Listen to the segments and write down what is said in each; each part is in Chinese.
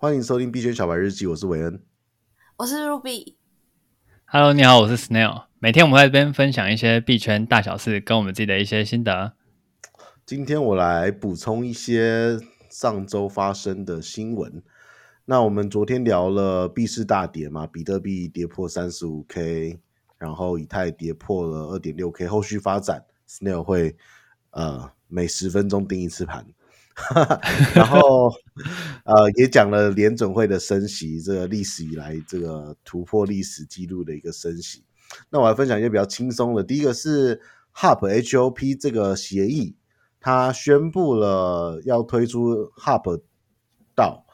欢迎收听币圈小白日记，我是韦恩，我是 Ruby。Hello，你好，我是 Snail。每天我们在这边分享一些币圈大小事，跟我们自己的一些心得。今天我来补充一些上周发生的新闻。那我们昨天聊了币市大跌嘛，比特币跌破三十五 K，然后以太跌破了二点六 K。后续发展，Snail 会呃每十分钟盯一次盘。然后，呃，也讲了联准会的升息，这个历史以来这个突破历史记录的一个升息。那我来分享一些比较轻松的。第一个是 Hub HOP 这个协议，它宣布了要推出 Hub 道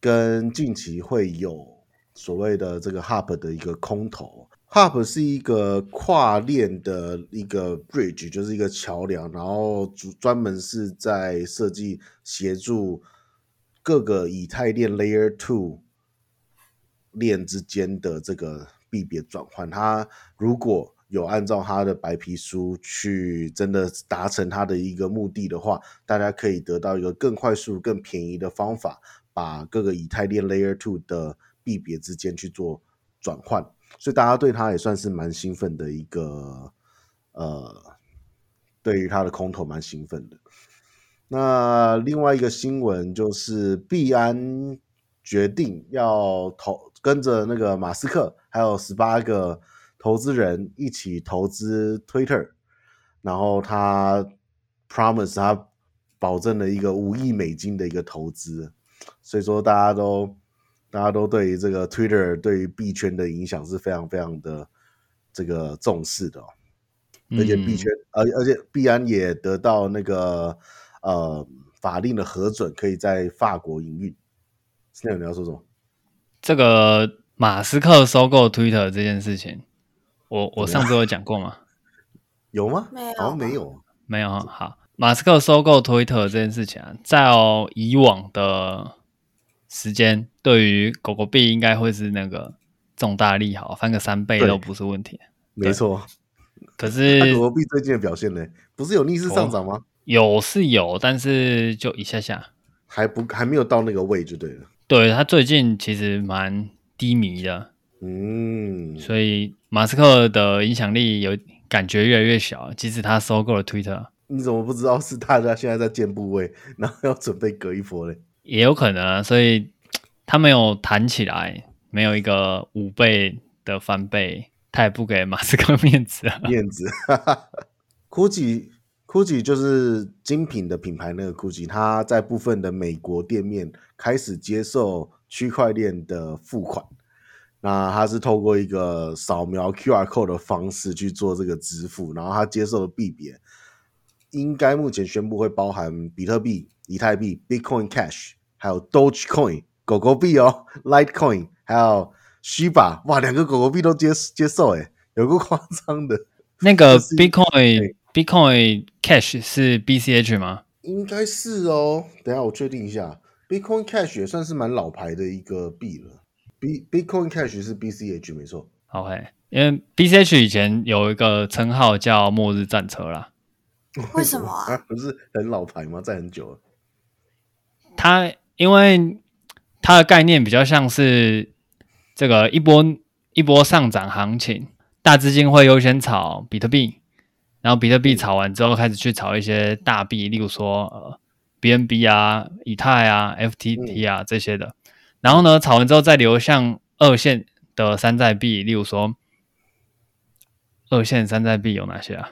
跟近期会有所谓的这个 Hub 的一个空投。HOP 是一个跨链的一个 bridge，就是一个桥梁，然后专门是在设计协助各个以太链 Layer Two 链之间的这个币别转换。它如果有按照它的白皮书去真的达成它的一个目的的话，大家可以得到一个更快速、更便宜的方法，把各个以太链 Layer Two 的币别之间去做转换。所以大家对他也算是蛮兴奋的一个，呃，对于他的空头蛮兴奋的。那另外一个新闻就是币安决定要投跟着那个马斯克还有十八个投资人一起投资 Twitter，然后他 promise 他保证了一个五亿美金的一个投资，所以说大家都。大家都对于这个 Twitter 对于币圈的影响是非常非常的这个重视的，哦，而且币圈，而而且币安也得到那个呃法令的核准，可以在法国营运。现在你要说什么？这个马斯克收购 Twitter 这件事情，我我上周有讲过吗？有吗？没有，好像没有，没有。好，马斯克收购 Twitter 这件事情啊，在以往的。时间对于狗狗币应该会是那个重大利好，翻个三倍都不是问题。没错，可是狗狗币最近的表现呢？不是有逆势上涨吗？有是有，但是就一下下，还不还没有到那个位就对了。对，它最近其实蛮低迷的，嗯，所以马斯克的影响力有感觉越来越小。即使他收购了 Twitter，你怎么不知道是大家现在在建部位，然后要准备隔一波嘞？也有可能啊，所以他没有弹起来，没有一个五倍的翻倍，他也不给马斯克面子啊。面子，Gucci，Gucci 就是精品的品牌，那个 Gucci，他在部分的美国店面开始接受区块链的付款。那他是透过一个扫描 QR code 的方式去做这个支付，然后他接受的币别，应该目前宣布会包含比特币。以太币、Bitcoin Cash，还有 Dogecoin 狗狗币哦，Litecoin，还有 Shiba，哇，两个狗狗币都接接受诶，有个夸张的。那个 Bitcoin Bitcoin Cash 是 BCH 吗？应该是哦，等一下我确定一下，Bitcoin Cash 也算是蛮老牌的一个币了。B Bitcoin Cash 是 BCH 没错。OK，因为 BCH 以前有一个称号叫末日战车啦。为什么啊？不是很老牌吗？在很久了。它因为它的概念比较像是这个一波一波上涨行情，大资金会优先炒比特币，然后比特币炒完之后开始去炒一些大币，例如说呃 BNB 啊、以太啊、FTT 啊这些的，然后呢炒完之后再流向二线的山寨币，例如说二线山寨币有哪些啊？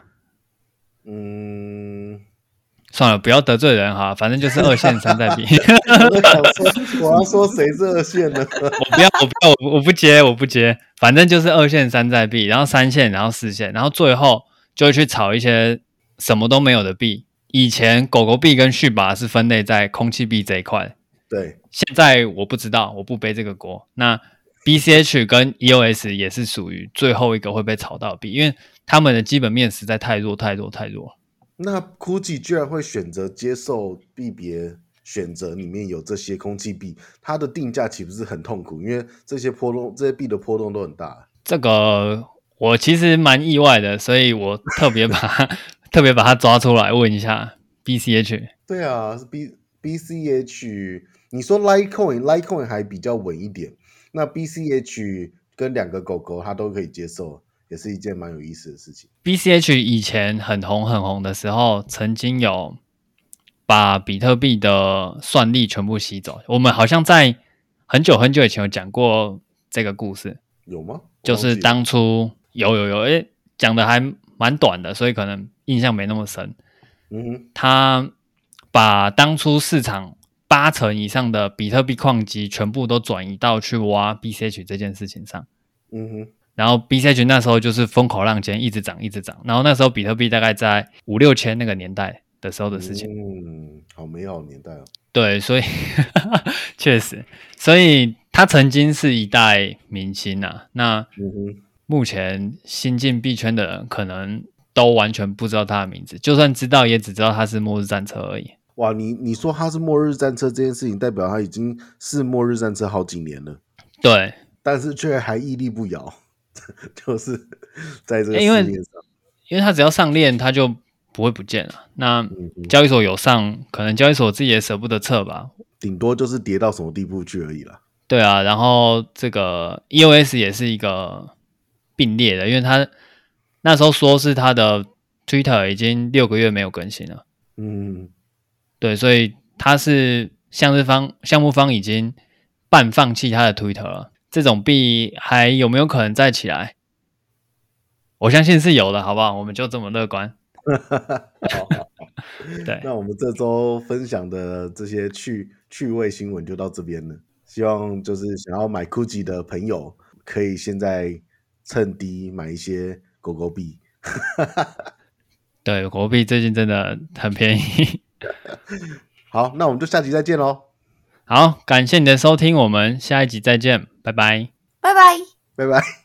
嗯。算了，不要得罪人哈，反正就是二线山寨币。我要说谁是二线呢？我不要，我不要，我不接，我不接。反正就是二线山寨币，然后三线，然后四线，然后最后就会去炒一些什么都没有的币。以前狗狗币跟 Shiba 是分类在空气币这一块，对。现在我不知道，我不背这个锅。那 BCH 跟 EOS 也是属于最后一个会被炒到的币，因为他们的基本面实在太弱，太弱，太弱。那 Gucci 居然会选择接受币别选择里面有这些空气币，它的定价岂不是很痛苦？因为这些波动，这些币的波动都很大。这个我其实蛮意外的，所以我特别把它 特别把它抓出来问一下 BCH。对啊，是 B BCH，你说 Litecoin，Litecoin 还比较稳一点。那 BCH 跟两个狗狗它都可以接受，也是一件蛮有意思的事情。BCH 以前很红很红的时候，曾经有把比特币的算力全部吸走。我们好像在很久很久以前有讲过这个故事，有吗？就是当初有有有，诶，讲的还蛮短的，所以可能印象没那么深。嗯哼，他把当初市场。八成以上的比特币矿机全部都转移到去挖 BCH 这件事情上，嗯哼，然后 BCH 那时候就是风口浪尖，一直涨，一直涨。然后那时候比特币大概在五六千那个年代的时候的事情，嗯，好美好年代哦。对，所以 确实，所以他曾经是一代明星啊。那目前新进币圈的人可能都完全不知道他的名字，就算知道，也只知道他是末日战车而已。哇，你你说他是末日战车这件事情，代表他已经是末日战车好几年了。对，但是却还屹立不摇，就是在这个市面上，因为，因为他只要上链，他就不会不见了。那交易所有上，可能交易所自己也舍不得撤吧，顶多就是跌到什么地步去而已啦。对啊，然后这个 EOS 也是一个并列的，因为他那时候说是他的 Twitter 已经六个月没有更新了。嗯。对，所以他是项日方项目方已经半放弃他的 Twitter 了。这种币还有没有可能再起来？我相信是有的，好不好？我们就这么乐观。好 对，那我们这周分享的这些趣趣味新闻就到这边了。希望就是想要买 Gucci 的朋友，可以现在趁低买一些狗狗币。对，狗狗币最近真的很便宜。好，那我们就下集再见喽。好，感谢你的收听，我们下一集再见，拜拜，拜拜，拜拜。